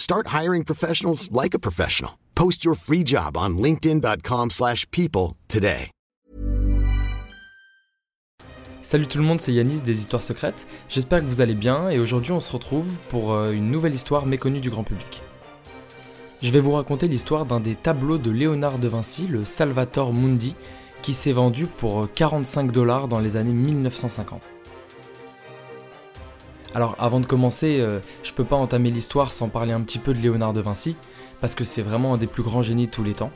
Start hiring professionals like a professional. Post your free job on linkedin.com/people today. Salut tout le monde, c'est Yanis des Histoires Secrètes. J'espère que vous allez bien et aujourd'hui on se retrouve pour euh, une nouvelle histoire méconnue du grand public. Je vais vous raconter l'histoire d'un des tableaux de Léonard de Vinci, le Salvator Mundi, qui s'est vendu pour 45 dollars dans les années 1950. Alors avant de commencer, euh, je peux pas entamer l'histoire sans parler un petit peu de Léonard de Vinci, parce que c'est vraiment un des plus grands génies de tous les temps.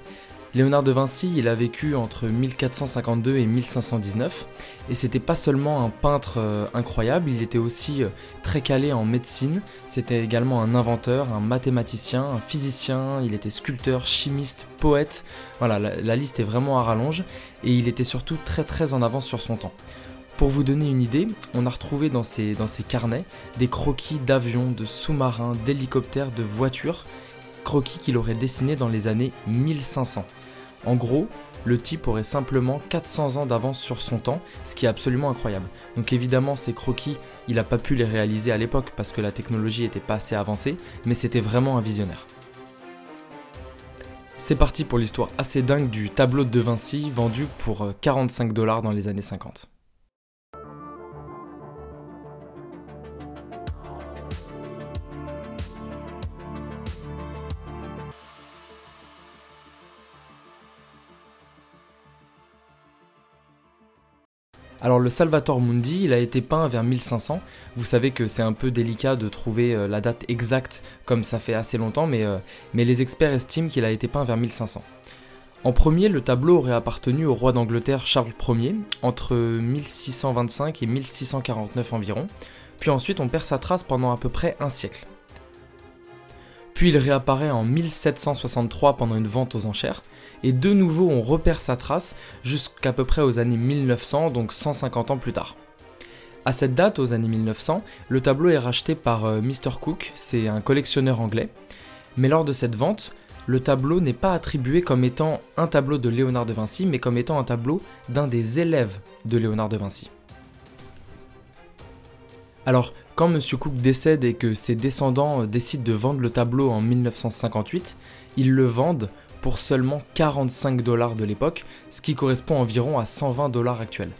Léonard de Vinci, il a vécu entre 1452 et 1519, et c'était pas seulement un peintre euh, incroyable, il était aussi euh, très calé en médecine, c'était également un inventeur, un mathématicien, un physicien, il était sculpteur, chimiste, poète, voilà, la, la liste est vraiment à rallonge, et il était surtout très très en avance sur son temps. Pour vous donner une idée, on a retrouvé dans ses carnets des croquis d'avions, de sous-marins, d'hélicoptères, de voitures, croquis qu'il aurait dessinés dans les années 1500. En gros, le type aurait simplement 400 ans d'avance sur son temps, ce qui est absolument incroyable. Donc évidemment, ces croquis, il n'a pas pu les réaliser à l'époque parce que la technologie n'était pas assez avancée, mais c'était vraiment un visionnaire. C'est parti pour l'histoire assez dingue du tableau de Vinci vendu pour 45 dollars dans les années 50. Alors le Salvator Mundi, il a été peint vers 1500. Vous savez que c'est un peu délicat de trouver euh, la date exacte comme ça fait assez longtemps, mais, euh, mais les experts estiment qu'il a été peint vers 1500. En premier, le tableau aurait appartenu au roi d'Angleterre Charles Ier entre 1625 et 1649 environ, puis ensuite on perd sa trace pendant à peu près un siècle. Puis il réapparaît en 1763 pendant une vente aux enchères, et de nouveau on repère sa trace jusqu'à peu près aux années 1900, donc 150 ans plus tard. À cette date, aux années 1900, le tableau est racheté par euh, Mr. Cook, c'est un collectionneur anglais, mais lors de cette vente, le tableau n'est pas attribué comme étant un tableau de Léonard de Vinci, mais comme étant un tableau d'un des élèves de Léonard de Vinci. Alors, quand M. Cook décède et que ses descendants euh, décident de vendre le tableau en 1958, ils le vendent pour seulement 45 dollars de l'époque, ce qui correspond environ à 120 dollars actuels.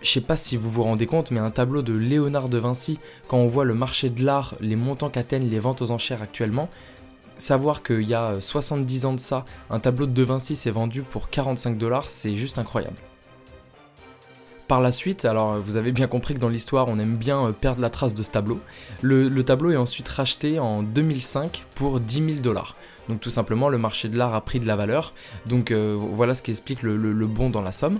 Je sais pas si vous vous rendez compte, mais un tableau de Léonard de Vinci, quand on voit le marché de l'art, les montants qu'atteignent les ventes aux enchères actuellement, savoir qu'il y a 70 ans de ça, un tableau de De Vinci s'est vendu pour 45 dollars, c'est juste incroyable. Par la suite, alors vous avez bien compris que dans l'histoire on aime bien euh, perdre la trace de ce tableau, le, le tableau est ensuite racheté en 2005 pour 10 000 dollars. Donc tout simplement le marché de l'art a pris de la valeur, donc euh, voilà ce qui explique le, bon dans la somme.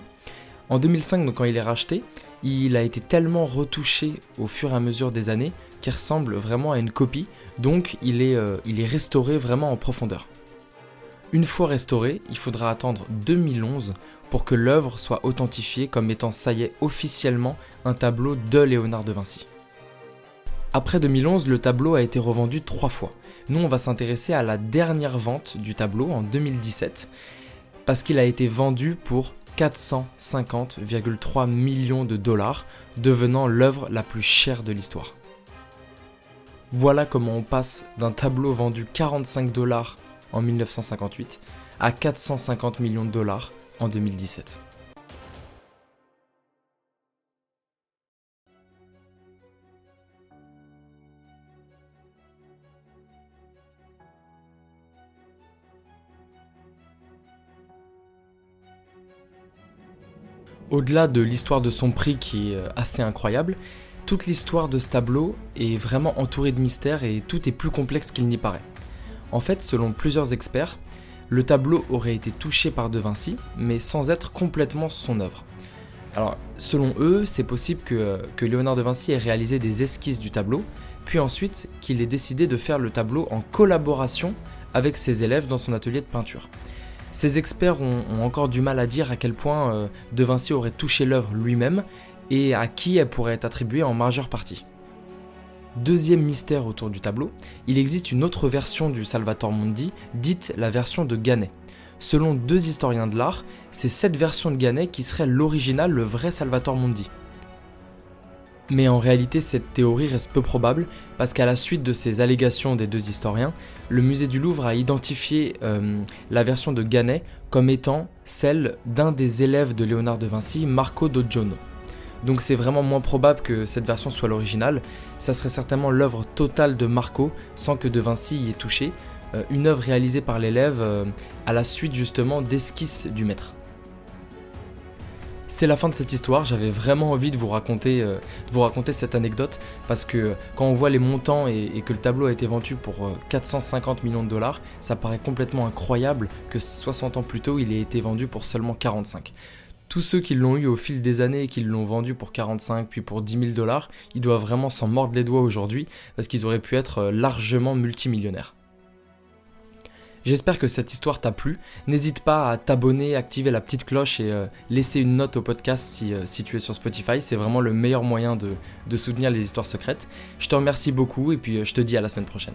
En 2005, donc quand il est racheté, il a été tellement retouché au fur et à mesure des années qu'il ressemble vraiment à une copie, donc il est, euh, il est restauré vraiment en profondeur. Une fois restauré, il faudra attendre 2011 pour que l'œuvre soit authentifiée comme étant ça y est officiellement un tableau de Léonard de Vinci. Après 2011, le tableau a été revendu trois fois. Nous, on va s'intéresser à la dernière vente du tableau en 2017 parce qu'il a été vendu pour 450,3 millions de dollars, devenant l'œuvre la plus chère de l'histoire. Voilà comment on passe d'un tableau vendu 45 dollars en 1958 à 450 millions de dollars en 2017. Au-delà de l'histoire de son prix qui est euh, assez incroyable, toute l'histoire de ce tableau est vraiment entourée de mystères et tout est plus complexe qu'il n'y paraît. En fait, selon plusieurs experts, le tableau aurait été touché par De Vinci, mais sans être complètement son œuvre. Alors, selon eux, c'est possible que, Léonard de Vinci ait réalisé des esquisses du tableau, puis ensuite qu'il ait décidé de faire le tableau en collaboration avec ses élèves dans son atelier de peinture. Ces experts ont, encore du mal à dire à quel point euh, De Vinci aurait touché l'œuvre lui-même et à qui elle pourrait être attribuée en majeure partie. Deuxième mystère autour du tableau, il existe une autre version du Salvator Mundi, dite la version de Ganet. Selon deux historiens de l'art, c'est cette version de Ganet qui serait l'original, le vrai Salvator Mundi. Mais en réalité, cette théorie reste peu probable parce qu'à la suite de ces allégations des deux historiens, le musée du Louvre a identifié euh, la version de Ganet comme étant celle d'un des élèves de Léonard de Vinci, Marco Doggiano. Donc c'est vraiment moins probable que cette version soit l'original, ça serait certainement l'œuvre totale de Marco sans que de Vinci y ait touché, euh, une œuvre réalisée par l'élève euh, à la suite justement d'esquisses du maître. C'est la fin de cette histoire, j'avais vraiment envie de vous raconter, euh, vous raconter cette anecdote parce que quand on voit les montants et, que le tableau a été vendu pour 450 euh, millions de dollars, ça paraît complètement incroyable que 60 ans plus tôt il ait été vendu pour seulement 45 tous ceux qui l'ont eu au fil des années et qui l'ont vendu pour 45 puis pour 10 000 dollars, ils doivent vraiment s'en mordre les doigts aujourd'hui parce qu'ils auraient pu être euh, largement multimillionnaires. J'espère que cette histoire t'a plu. N'hésite pas à t'abonner, activer la petite cloche et euh, laisser une note au podcast si, euh, si tu es sur Spotify. C'est vraiment le meilleur moyen de, soutenir les histoires secrètes. Je te remercie beaucoup et puis je te dis à la semaine prochaine.